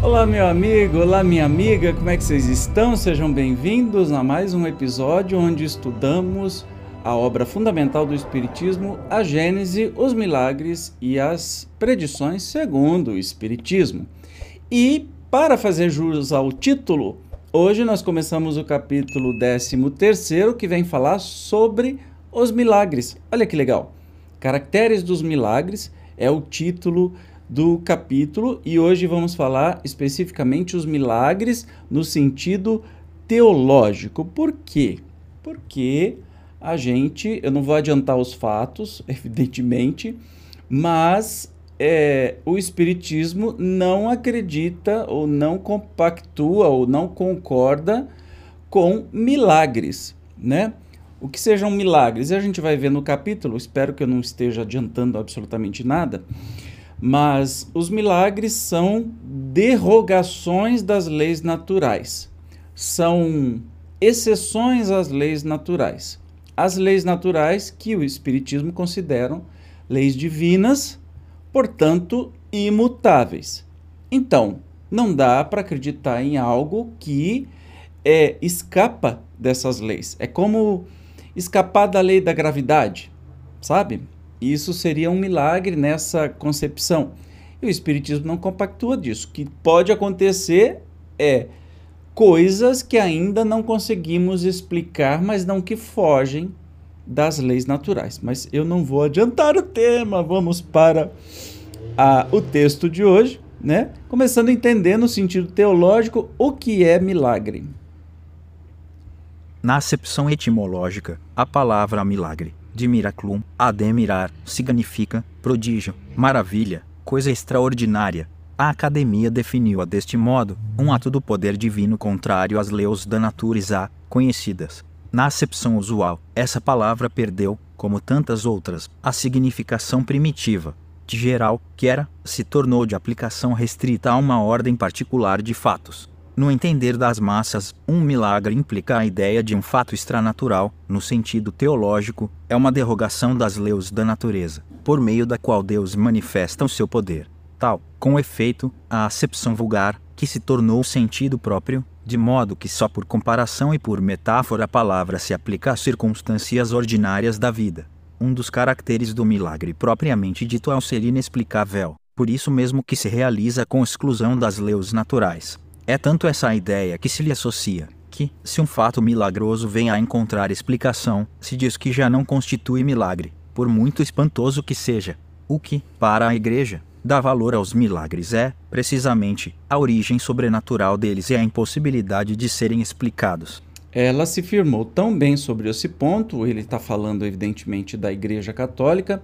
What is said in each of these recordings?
Olá, meu amigo, olá, minha amiga, como é que vocês estão? Sejam bem-vindos a mais um episódio onde estudamos a obra fundamental do Espiritismo, a Gênese, os milagres e as predições segundo o Espiritismo. E, para fazer jus ao título, hoje nós começamos o capítulo 13, que vem falar sobre os milagres. Olha que legal! Caracteres dos milagres é o título do capítulo e hoje vamos falar especificamente os milagres no sentido teológico. Por quê? Porque a gente, eu não vou adiantar os fatos, evidentemente, mas é, o Espiritismo não acredita ou não compactua ou não concorda com milagres, né? O que sejam milagres? E a gente vai ver no capítulo, espero que eu não esteja adiantando absolutamente nada, mas os milagres são derrogações das leis naturais, são exceções às leis naturais. As leis naturais que o Espiritismo considera leis divinas, portanto, imutáveis. Então, não dá para acreditar em algo que é, escapa dessas leis. É como escapar da lei da gravidade, sabe? Isso seria um milagre nessa concepção. E o Espiritismo não compactua disso. O que pode acontecer é coisas que ainda não conseguimos explicar, mas não que fogem das leis naturais. Mas eu não vou adiantar o tema, vamos para a, o texto de hoje, né? Começando a entender no sentido teológico o que é milagre. Na acepção etimológica, a palavra milagre de miraculum, ademirar, significa prodígio, maravilha, coisa extraordinária. A academia definiu-a deste modo, um ato do poder divino contrário às leis da natureza conhecidas. Na acepção usual, essa palavra perdeu, como tantas outras, a significação primitiva, de geral, que era, se tornou de aplicação restrita a uma ordem particular de fatos. No entender das massas, um milagre implica a ideia de um fato extranatural, no sentido teológico, é uma derrogação das leis da natureza, por meio da qual Deus manifesta o seu poder. Tal, com efeito, a acepção vulgar, que se tornou sentido próprio, de modo que só por comparação e por metáfora a palavra se aplica às circunstâncias ordinárias da vida. Um dos caracteres do milagre propriamente dito é o ser inexplicável, por isso mesmo que se realiza com exclusão das leis naturais. É tanto essa ideia que se lhe associa, que, se um fato milagroso vem a encontrar explicação, se diz que já não constitui milagre, por muito espantoso que seja. O que, para a Igreja, dá valor aos milagres é, precisamente, a origem sobrenatural deles e a impossibilidade de serem explicados. Ela se firmou tão bem sobre esse ponto, ele está falando evidentemente da Igreja Católica,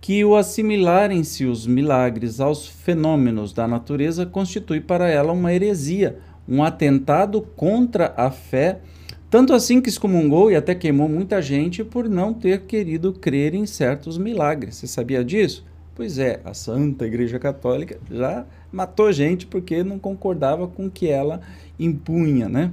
que o assimilarem-se os milagres aos fenômenos da natureza constitui para ela uma heresia, um atentado contra a fé, tanto assim que excomungou e até queimou muita gente por não ter querido crer em certos milagres. Você sabia disso? Pois é, a Santa Igreja Católica já matou gente porque não concordava com o que ela impunha, né?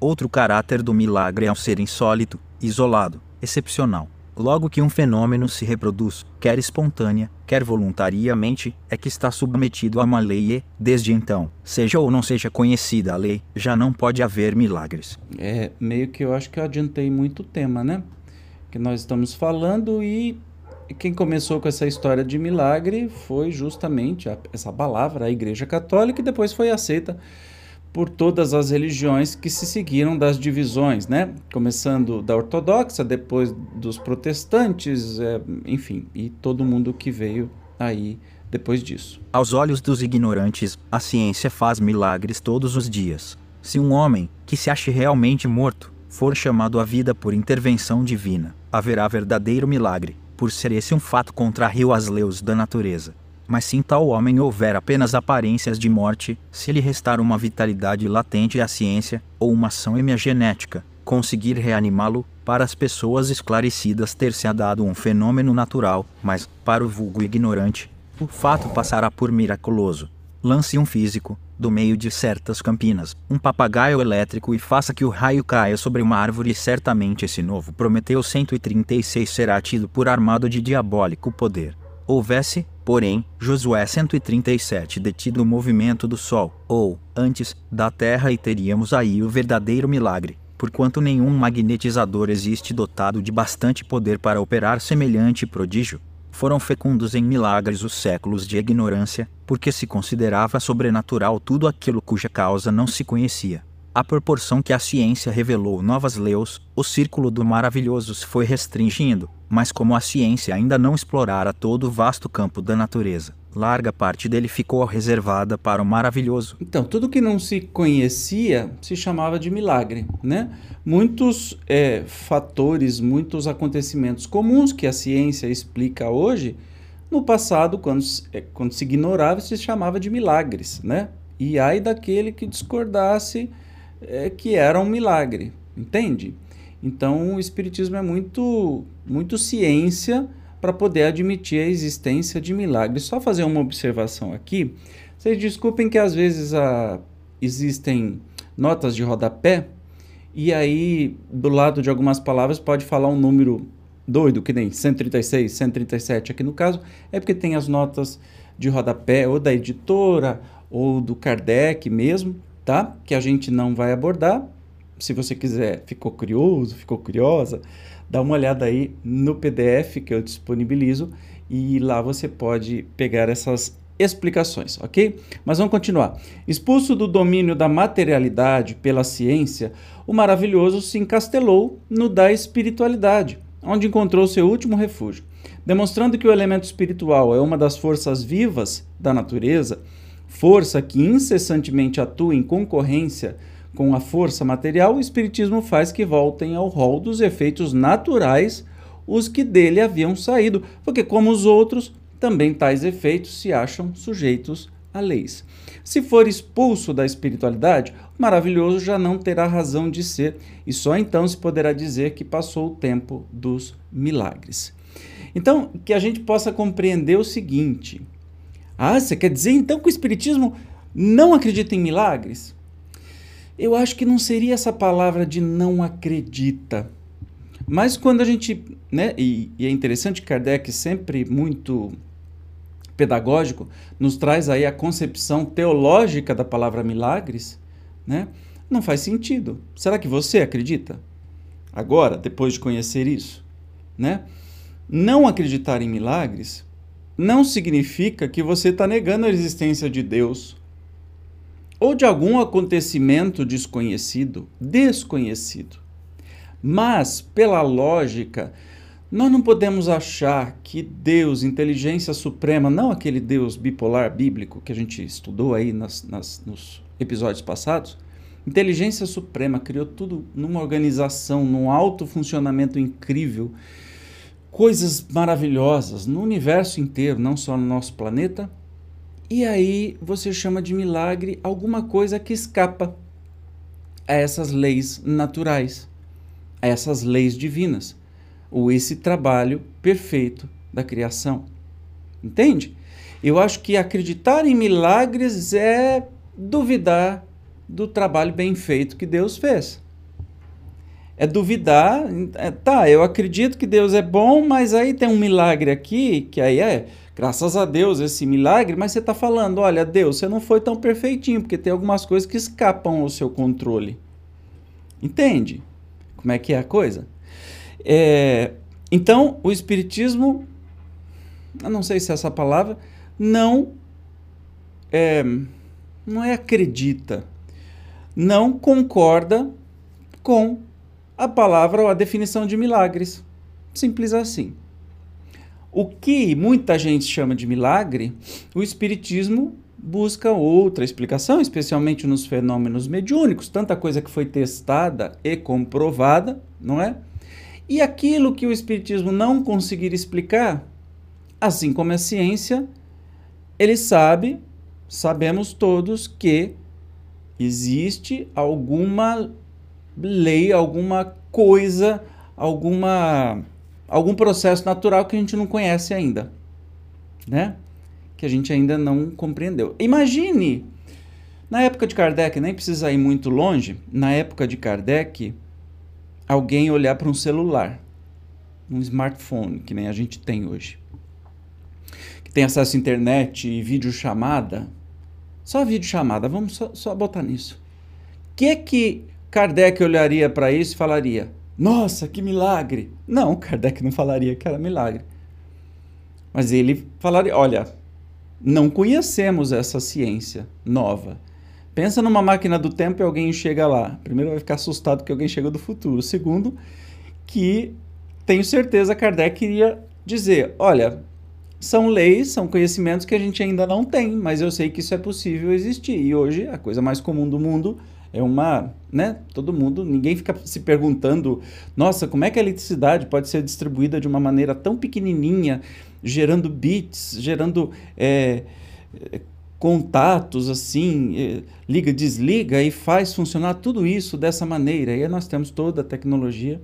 Outro caráter do milagre é o ser insólito, isolado, excepcional. Logo que um fenômeno se reproduz, quer espontânea, quer voluntariamente, é que está submetido a uma lei e, desde então, seja ou não seja conhecida a lei, já não pode haver milagres. É, meio que eu acho que eu adiantei muito o tema, né? Que nós estamos falando e quem começou com essa história de milagre foi justamente a, essa palavra, a Igreja Católica, e depois foi aceita por todas as religiões que se seguiram das divisões, né? Começando da ortodoxa, depois dos protestantes, é, enfim, e todo mundo que veio aí depois disso. Aos olhos dos ignorantes, a ciência faz milagres todos os dias. Se um homem, que se ache realmente morto, for chamado à vida por intervenção divina, haverá verdadeiro milagre, por ser esse um fato contrário às leis da natureza. Mas se em tal homem houver apenas aparências de morte, se lhe restar uma vitalidade latente à ciência, ou uma ação hemiagenética, conseguir reanimá-lo, para as pessoas esclarecidas ter-se dado um fenômeno natural, mas, para o vulgo ignorante, o fato passará por miraculoso. Lance um físico, do meio de certas campinas, um papagaio elétrico e faça que o raio caia sobre uma árvore e certamente esse novo Prometeu 136 será tido por armado de diabólico poder. Houvesse, Porém, Josué 137 detido o movimento do sol, ou, antes, da terra e teríamos aí o verdadeiro milagre, porquanto nenhum magnetizador existe dotado de bastante poder para operar semelhante prodígio. Foram fecundos em milagres os séculos de ignorância, porque se considerava sobrenatural tudo aquilo cuja causa não se conhecia. À proporção que a ciência revelou novas leis, o círculo do maravilhoso se foi restringindo, mas como a ciência ainda não explorara todo o vasto campo da natureza, larga parte dele ficou reservada para o maravilhoso. Então, tudo que não se conhecia se chamava de milagre, né? Muitos é, fatores, muitos acontecimentos comuns que a ciência explica hoje, no passado, quando, é, quando se ignorava, se chamava de milagres, né? E ai daquele que discordasse é, que era um milagre, entende? Então o espiritismo é muito muito ciência para poder admitir a existência de milagres. Só fazer uma observação aqui. Vocês desculpem que às vezes a, existem notas de rodapé e aí do lado de algumas palavras pode falar um número doido, que nem 136, 137 aqui no caso, é porque tem as notas de rodapé ou da editora ou do Kardec mesmo, tá? Que a gente não vai abordar. Se você quiser, ficou curioso, ficou curiosa, dá uma olhada aí no PDF que eu disponibilizo e lá você pode pegar essas explicações, ok? Mas vamos continuar. Expulso do domínio da materialidade pela ciência, o maravilhoso se encastelou no da espiritualidade, onde encontrou seu último refúgio. Demonstrando que o elemento espiritual é uma das forças vivas da natureza, força que incessantemente atua em concorrência com a força material, o Espiritismo faz que voltem ao rol dos efeitos naturais os que dele haviam saído, porque, como os outros, também tais efeitos se acham sujeitos a leis. Se for expulso da espiritualidade, o maravilhoso já não terá razão de ser, e só então se poderá dizer que passou o tempo dos milagres. Então, que a gente possa compreender o seguinte: ah, você quer dizer então que o Espiritismo não acredita em milagres? Eu acho que não seria essa palavra de não acredita. Mas quando a gente. Né, e, e é interessante, Kardec sempre muito pedagógico, nos traz aí a concepção teológica da palavra milagres, né? Não faz sentido. Será que você acredita? Agora, depois de conhecer isso, né? Não acreditar em milagres não significa que você está negando a existência de Deus ou de algum acontecimento desconhecido, desconhecido. Mas, pela lógica, nós não podemos achar que Deus, inteligência suprema, não aquele Deus bipolar bíblico que a gente estudou aí nas, nas, nos episódios passados, inteligência suprema criou tudo numa organização, num alto funcionamento incrível coisas maravilhosas no universo inteiro, não só no nosso planeta. E aí você chama de milagre alguma coisa que escapa a essas leis naturais, a essas leis divinas, ou esse trabalho perfeito da criação. Entende? Eu acho que acreditar em milagres é duvidar do trabalho bem feito que Deus fez é duvidar. É, tá, eu acredito que Deus é bom, mas aí tem um milagre aqui, que aí é, graças a Deus, esse milagre, mas você está falando, olha, Deus, você não foi tão perfeitinho, porque tem algumas coisas que escapam ao seu controle. Entende? Como é que é a coisa? É, então, o Espiritismo, eu não sei se é essa palavra, não é, não é acredita, não concorda com a palavra ou a definição de milagres. Simples assim. O que muita gente chama de milagre, o Espiritismo busca outra explicação, especialmente nos fenômenos mediúnicos, tanta coisa que foi testada e comprovada, não é? E aquilo que o Espiritismo não conseguir explicar, assim como a ciência, ele sabe, sabemos todos que existe alguma lei, alguma coisa, alguma algum processo natural que a gente não conhece ainda, né? Que a gente ainda não compreendeu. Imagine na época de Kardec, nem precisa ir muito longe, na época de Kardec, alguém olhar para um celular, um smartphone, que nem a gente tem hoje. tem acesso à internet e videochamada, só videochamada, vamos só, só botar nisso. O que é que Kardec olharia para isso e falaria: Nossa, que milagre! Não, Kardec não falaria que era milagre. Mas ele falaria: Olha, não conhecemos essa ciência nova. Pensa numa máquina do tempo e alguém chega lá. Primeiro, vai ficar assustado que alguém chega do futuro. Segundo, que tenho certeza Kardec iria dizer: olha, são leis, são conhecimentos que a gente ainda não tem, mas eu sei que isso é possível existir. E hoje a coisa mais comum do mundo é uma, né? Todo mundo, ninguém fica se perguntando, nossa, como é que a eletricidade pode ser distribuída de uma maneira tão pequenininha, gerando bits, gerando é, contatos assim, é, liga, desliga e faz funcionar tudo isso dessa maneira. E aí nós temos toda a tecnologia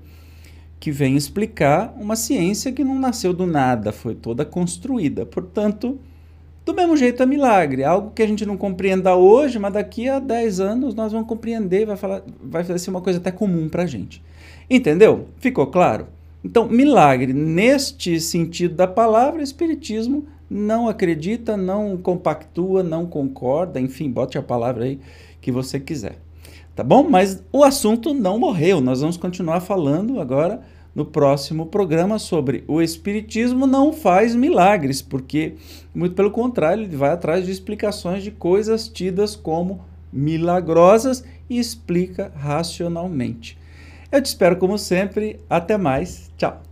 que vem explicar uma ciência que não nasceu do nada, foi toda construída. Portanto, do mesmo jeito é milagre, algo que a gente não compreenda hoje, mas daqui a 10 anos nós vamos compreender, vai falar, vai ser uma coisa até comum para a gente. Entendeu? Ficou claro? Então, milagre, neste sentido da palavra, espiritismo não acredita, não compactua, não concorda, enfim, bote a palavra aí que você quiser. Tá bom? Mas o assunto não morreu. Nós vamos continuar falando agora no próximo programa sobre o Espiritismo não faz milagres, porque, muito pelo contrário, ele vai atrás de explicações de coisas tidas como milagrosas e explica racionalmente. Eu te espero como sempre. Até mais. Tchau.